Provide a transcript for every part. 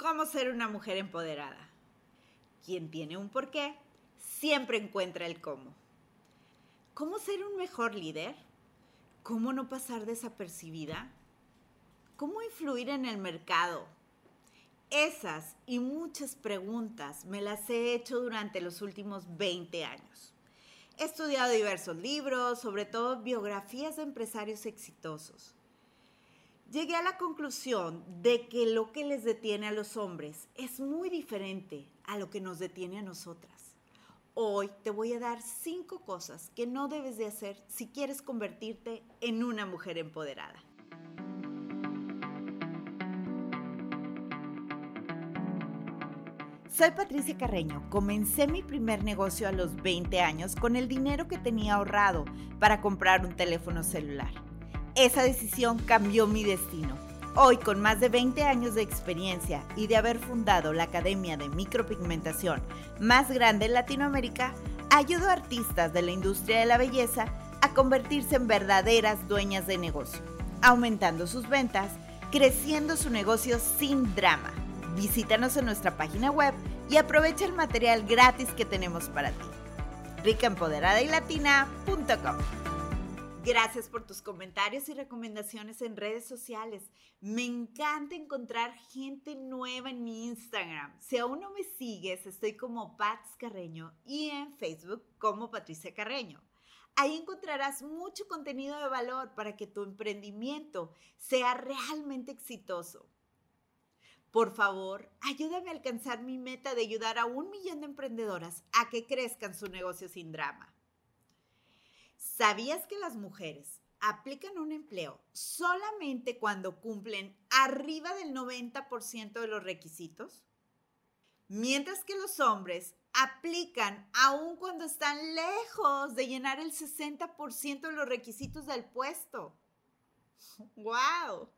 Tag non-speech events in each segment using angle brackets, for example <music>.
cómo ser una mujer empoderada. Quien tiene un porqué, siempre encuentra el cómo. ¿Cómo ser un mejor líder? ¿Cómo no pasar desapercibida? ¿Cómo influir en el mercado? Esas y muchas preguntas me las he hecho durante los últimos 20 años. He estudiado diversos libros, sobre todo biografías de empresarios exitosos llegué a la conclusión de que lo que les detiene a los hombres es muy diferente a lo que nos detiene a nosotras. Hoy te voy a dar cinco cosas que no debes de hacer si quieres convertirte en una mujer empoderada. Soy Patricia Carreño. Comencé mi primer negocio a los 20 años con el dinero que tenía ahorrado para comprar un teléfono celular. Esa decisión cambió mi destino. Hoy, con más de 20 años de experiencia y de haber fundado la Academia de Micropigmentación más grande en Latinoamérica, ayudo a artistas de la industria de la belleza a convertirse en verdaderas dueñas de negocio, aumentando sus ventas, creciendo su negocio sin drama. Visítanos en nuestra página web y aprovecha el material gratis que tenemos para ti. ricaempoderada Gracias por tus comentarios y recomendaciones en redes sociales. Me encanta encontrar gente nueva en mi Instagram. Si aún no me sigues, estoy como Pats Carreño y en Facebook como Patricia Carreño. Ahí encontrarás mucho contenido de valor para que tu emprendimiento sea realmente exitoso. Por favor, ayúdame a alcanzar mi meta de ayudar a un millón de emprendedoras a que crezcan su negocio sin drama. ¿Sabías que las mujeres aplican un empleo solamente cuando cumplen arriba del 90% de los requisitos? Mientras que los hombres aplican aún cuando están lejos de llenar el 60% de los requisitos del puesto. <laughs> ¡Wow!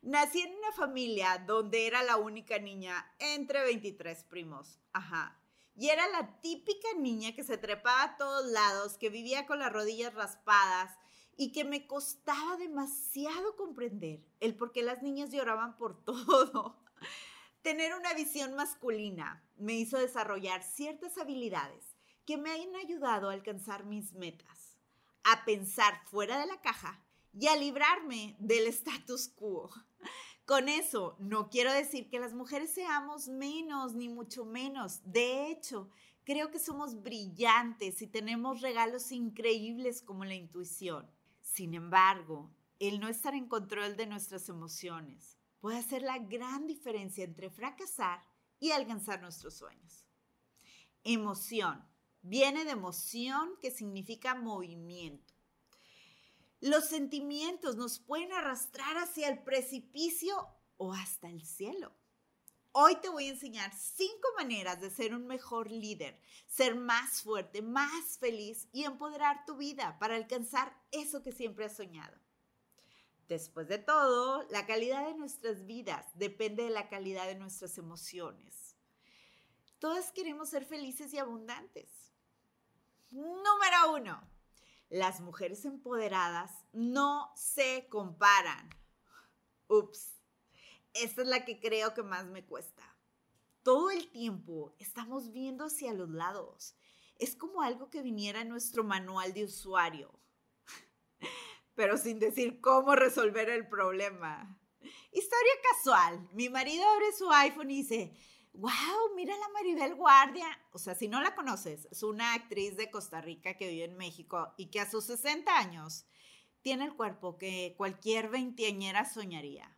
Nací en una familia donde era la única niña entre 23 primos. Ajá. Y era la típica niña que se trepaba a todos lados, que vivía con las rodillas raspadas y que me costaba demasiado comprender el por qué las niñas lloraban por <laughs> todo. Tener una visión masculina me hizo desarrollar ciertas habilidades que me han ayudado a alcanzar mis metas, a pensar fuera de la caja y a librarme del status quo. Con eso no quiero decir que las mujeres seamos menos, ni mucho menos. De hecho, creo que somos brillantes y tenemos regalos increíbles como la intuición. Sin embargo, el no estar en control de nuestras emociones puede hacer la gran diferencia entre fracasar y alcanzar nuestros sueños. Emoción. Viene de emoción que significa movimiento. Los sentimientos nos pueden arrastrar hacia el precipicio o hasta el cielo. Hoy te voy a enseñar cinco maneras de ser un mejor líder, ser más fuerte, más feliz y empoderar tu vida para alcanzar eso que siempre has soñado. Después de todo, la calidad de nuestras vidas depende de la calidad de nuestras emociones. Todas queremos ser felices y abundantes. Número uno, las mujeres empoderadas no se comparan. Ups, esta es la que creo que más me cuesta. Todo el tiempo estamos viendo hacia los lados. Es como algo que viniera en nuestro manual de usuario, <laughs> pero sin decir cómo resolver el problema. Historia casual. Mi marido abre su iPhone y dice, wow, mira la Maribel Guardia. O sea, si no la conoces, es una actriz de Costa Rica que vive en México y que a sus 60 años tiene el cuerpo que cualquier veinteañera soñaría.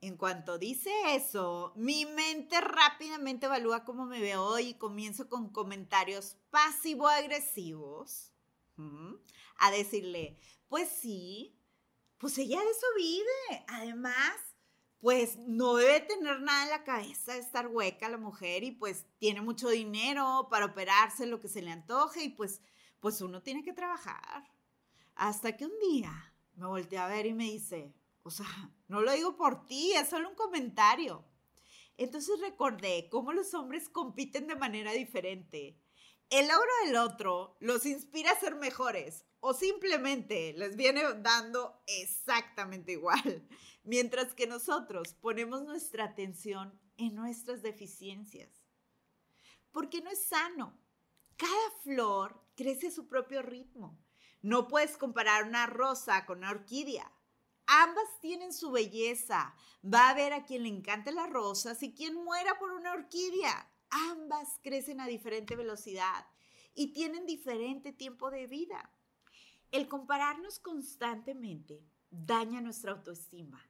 En cuanto dice eso, mi mente rápidamente evalúa cómo me veo hoy y comienzo con comentarios pasivo-agresivos a decirle, pues sí, pues ella de eso vive. Además, pues no debe tener nada en la cabeza, estar hueca la mujer y pues tiene mucho dinero para operarse lo que se le antoje y pues, pues uno tiene que trabajar. Hasta que un día me volteé a ver y me dice, o sea, no lo digo por ti, es solo un comentario. Entonces recordé cómo los hombres compiten de manera diferente. El logro del otro los inspira a ser mejores o simplemente les viene dando exactamente igual, <laughs> mientras que nosotros ponemos nuestra atención en nuestras deficiencias. Porque no es sano. Cada flor crece a su propio ritmo. No puedes comparar una rosa con una orquídea. Ambas tienen su belleza. Va a haber a quien le encante las rosas y quien muera por una orquídea. Ambas crecen a diferente velocidad y tienen diferente tiempo de vida. El compararnos constantemente daña nuestra autoestima,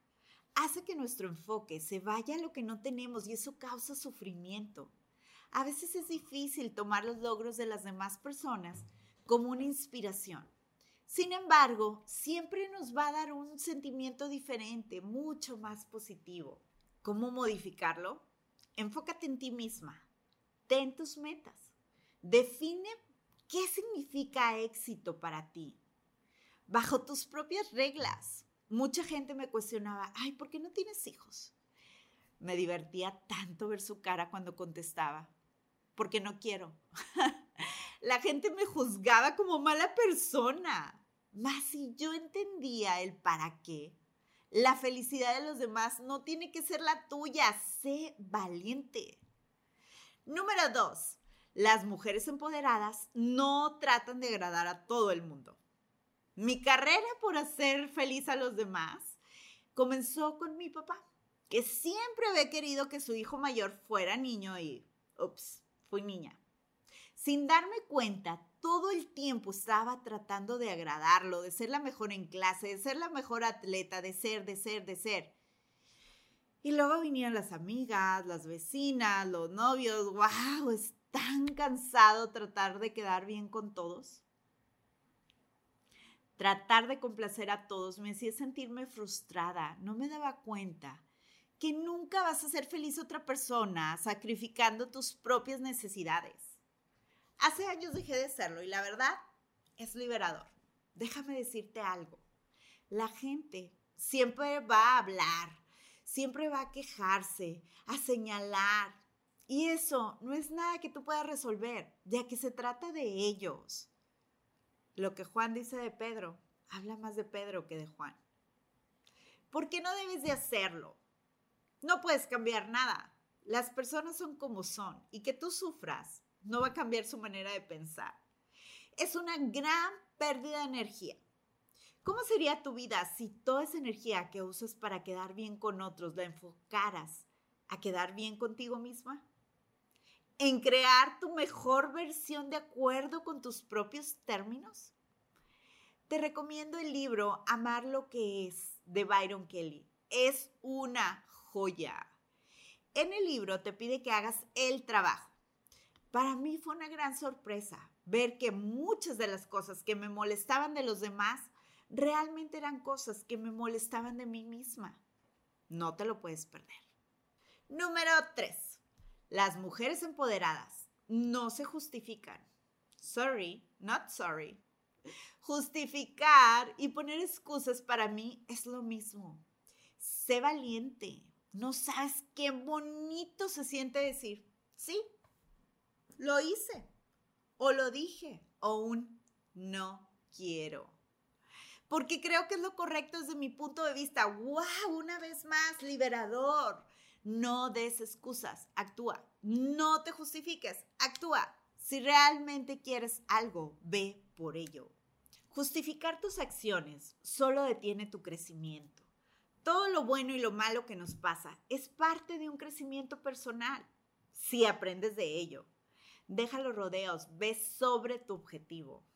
hace que nuestro enfoque se vaya a lo que no tenemos y eso causa sufrimiento. A veces es difícil tomar los logros de las demás personas como una inspiración. Sin embargo, siempre nos va a dar un sentimiento diferente, mucho más positivo. ¿Cómo modificarlo? Enfócate en ti misma. Ten tus metas. Define qué significa éxito para ti. Bajo tus propias reglas. Mucha gente me cuestionaba, ay, ¿por qué no tienes hijos? Me divertía tanto ver su cara cuando contestaba, porque no quiero. <laughs> La gente me juzgaba como mala persona. Mas si yo entendía el para qué, la felicidad de los demás no tiene que ser la tuya. Sé valiente. Número dos, las mujeres empoderadas no tratan de agradar a todo el mundo. Mi carrera por hacer feliz a los demás comenzó con mi papá, que siempre había querido que su hijo mayor fuera niño y, ups, fui niña. Sin darme cuenta, todo el tiempo estaba tratando de agradarlo, de ser la mejor en clase, de ser la mejor atleta, de ser, de ser, de ser. Y luego vinieron las amigas, las vecinas, los novios. ¡Wow! Es tan cansado tratar de quedar bien con todos. Tratar de complacer a todos me hacía sentirme frustrada. No me daba cuenta que nunca vas a ser feliz otra persona sacrificando tus propias necesidades. Hace años dejé de serlo y la verdad es liberador. Déjame decirte algo. La gente siempre va a hablar, siempre va a quejarse, a señalar. Y eso no es nada que tú puedas resolver, ya que se trata de ellos. Lo que Juan dice de Pedro, habla más de Pedro que de Juan. ¿Por qué no debes de hacerlo? No puedes cambiar nada. Las personas son como son y que tú sufras no va a cambiar su manera de pensar. Es una gran pérdida de energía. ¿Cómo sería tu vida si toda esa energía que usas para quedar bien con otros la enfocaras a quedar bien contigo misma? en crear tu mejor versión de acuerdo con tus propios términos? Te recomiendo el libro Amar lo que es de Byron Kelly. Es una joya. En el libro te pide que hagas el trabajo. Para mí fue una gran sorpresa ver que muchas de las cosas que me molestaban de los demás realmente eran cosas que me molestaban de mí misma. No te lo puedes perder. Número 3 las mujeres empoderadas no se justifican. Sorry, not sorry. Justificar y poner excusas para mí es lo mismo. Sé valiente. No sabes qué bonito se siente decir, sí, lo hice, o lo dije, o un no quiero. Porque creo que es lo correcto desde mi punto de vista. ¡Wow! Una vez más, liberador. No des excusas, actúa. No te justifiques, actúa. Si realmente quieres algo, ve por ello. Justificar tus acciones solo detiene tu crecimiento. Todo lo bueno y lo malo que nos pasa es parte de un crecimiento personal, si aprendes de ello. Deja los rodeos, ve sobre tu objetivo.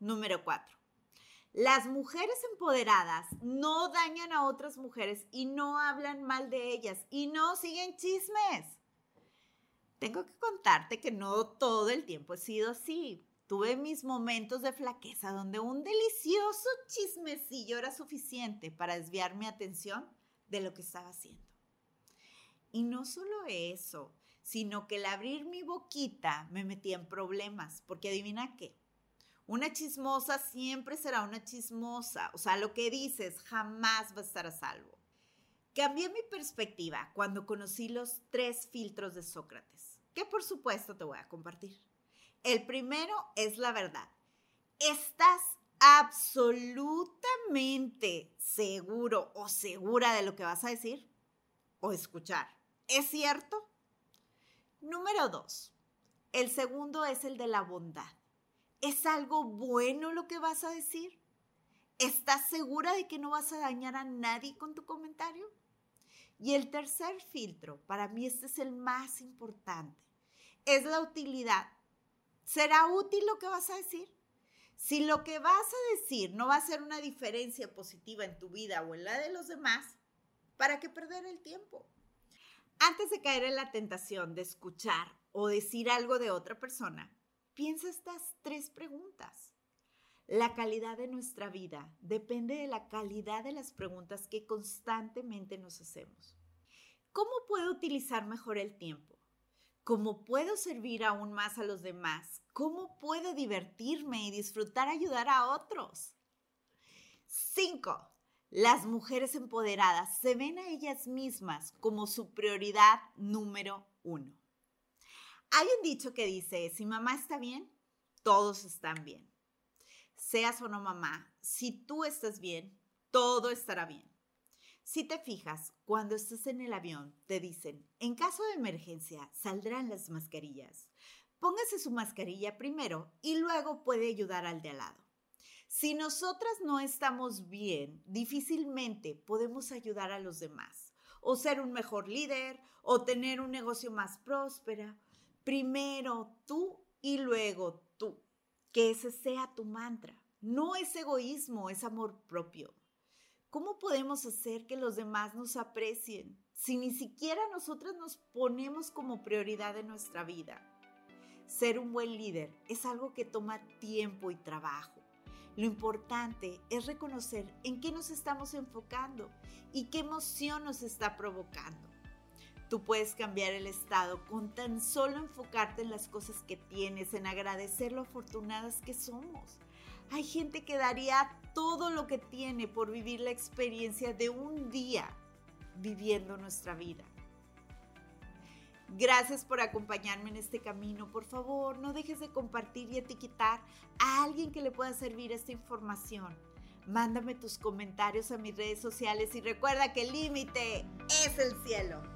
Número 4. Las mujeres empoderadas no dañan a otras mujeres y no hablan mal de ellas y no siguen chismes. Tengo que contarte que no todo el tiempo he sido así. Tuve mis momentos de flaqueza donde un delicioso chismecillo era suficiente para desviar mi atención de lo que estaba haciendo. Y no solo eso, sino que el abrir mi boquita me metía en problemas, porque adivina qué, una chismosa siempre será una chismosa. O sea, lo que dices jamás va a estar a salvo. Cambié mi perspectiva cuando conocí los tres filtros de Sócrates, que por supuesto te voy a compartir. El primero es la verdad. ¿Estás absolutamente seguro o segura de lo que vas a decir o escuchar? ¿Es cierto? Número dos. El segundo es el de la bondad. ¿Es algo bueno lo que vas a decir? ¿Estás segura de que no vas a dañar a nadie con tu comentario? Y el tercer filtro, para mí este es el más importante, es la utilidad. ¿Será útil lo que vas a decir? Si lo que vas a decir no va a ser una diferencia positiva en tu vida o en la de los demás, ¿para qué perder el tiempo? Antes de caer en la tentación de escuchar o decir algo de otra persona, piensa estas tres preguntas. La calidad de nuestra vida depende de la calidad de las preguntas que constantemente nos hacemos. ¿Cómo puedo utilizar mejor el tiempo? ¿Cómo puedo servir aún más a los demás? ¿Cómo puedo divertirme y disfrutar ayudar a otros? 5. Las mujeres empoderadas se ven a ellas mismas como su prioridad número uno. Hay un dicho que dice, si mamá está bien, todos están bien seas o no mamá, si tú estás bien, todo estará bien. Si te fijas, cuando estás en el avión, te dicen, en caso de emergencia, saldrán las mascarillas. Póngase su mascarilla primero y luego puede ayudar al de al lado. Si nosotras no estamos bien, difícilmente podemos ayudar a los demás, o ser un mejor líder, o tener un negocio más próspero. Primero tú y luego tú que ese sea tu mantra. No es egoísmo, es amor propio. ¿Cómo podemos hacer que los demás nos aprecien si ni siquiera nosotras nos ponemos como prioridad en nuestra vida? Ser un buen líder es algo que toma tiempo y trabajo. Lo importante es reconocer en qué nos estamos enfocando y qué emoción nos está provocando. Tú puedes cambiar el estado con tan solo enfocarte en las cosas que tienes, en agradecer lo afortunadas que somos. Hay gente que daría todo lo que tiene por vivir la experiencia de un día viviendo nuestra vida. Gracias por acompañarme en este camino. Por favor, no dejes de compartir y etiquetar a alguien que le pueda servir esta información. Mándame tus comentarios a mis redes sociales y recuerda que el límite es el cielo.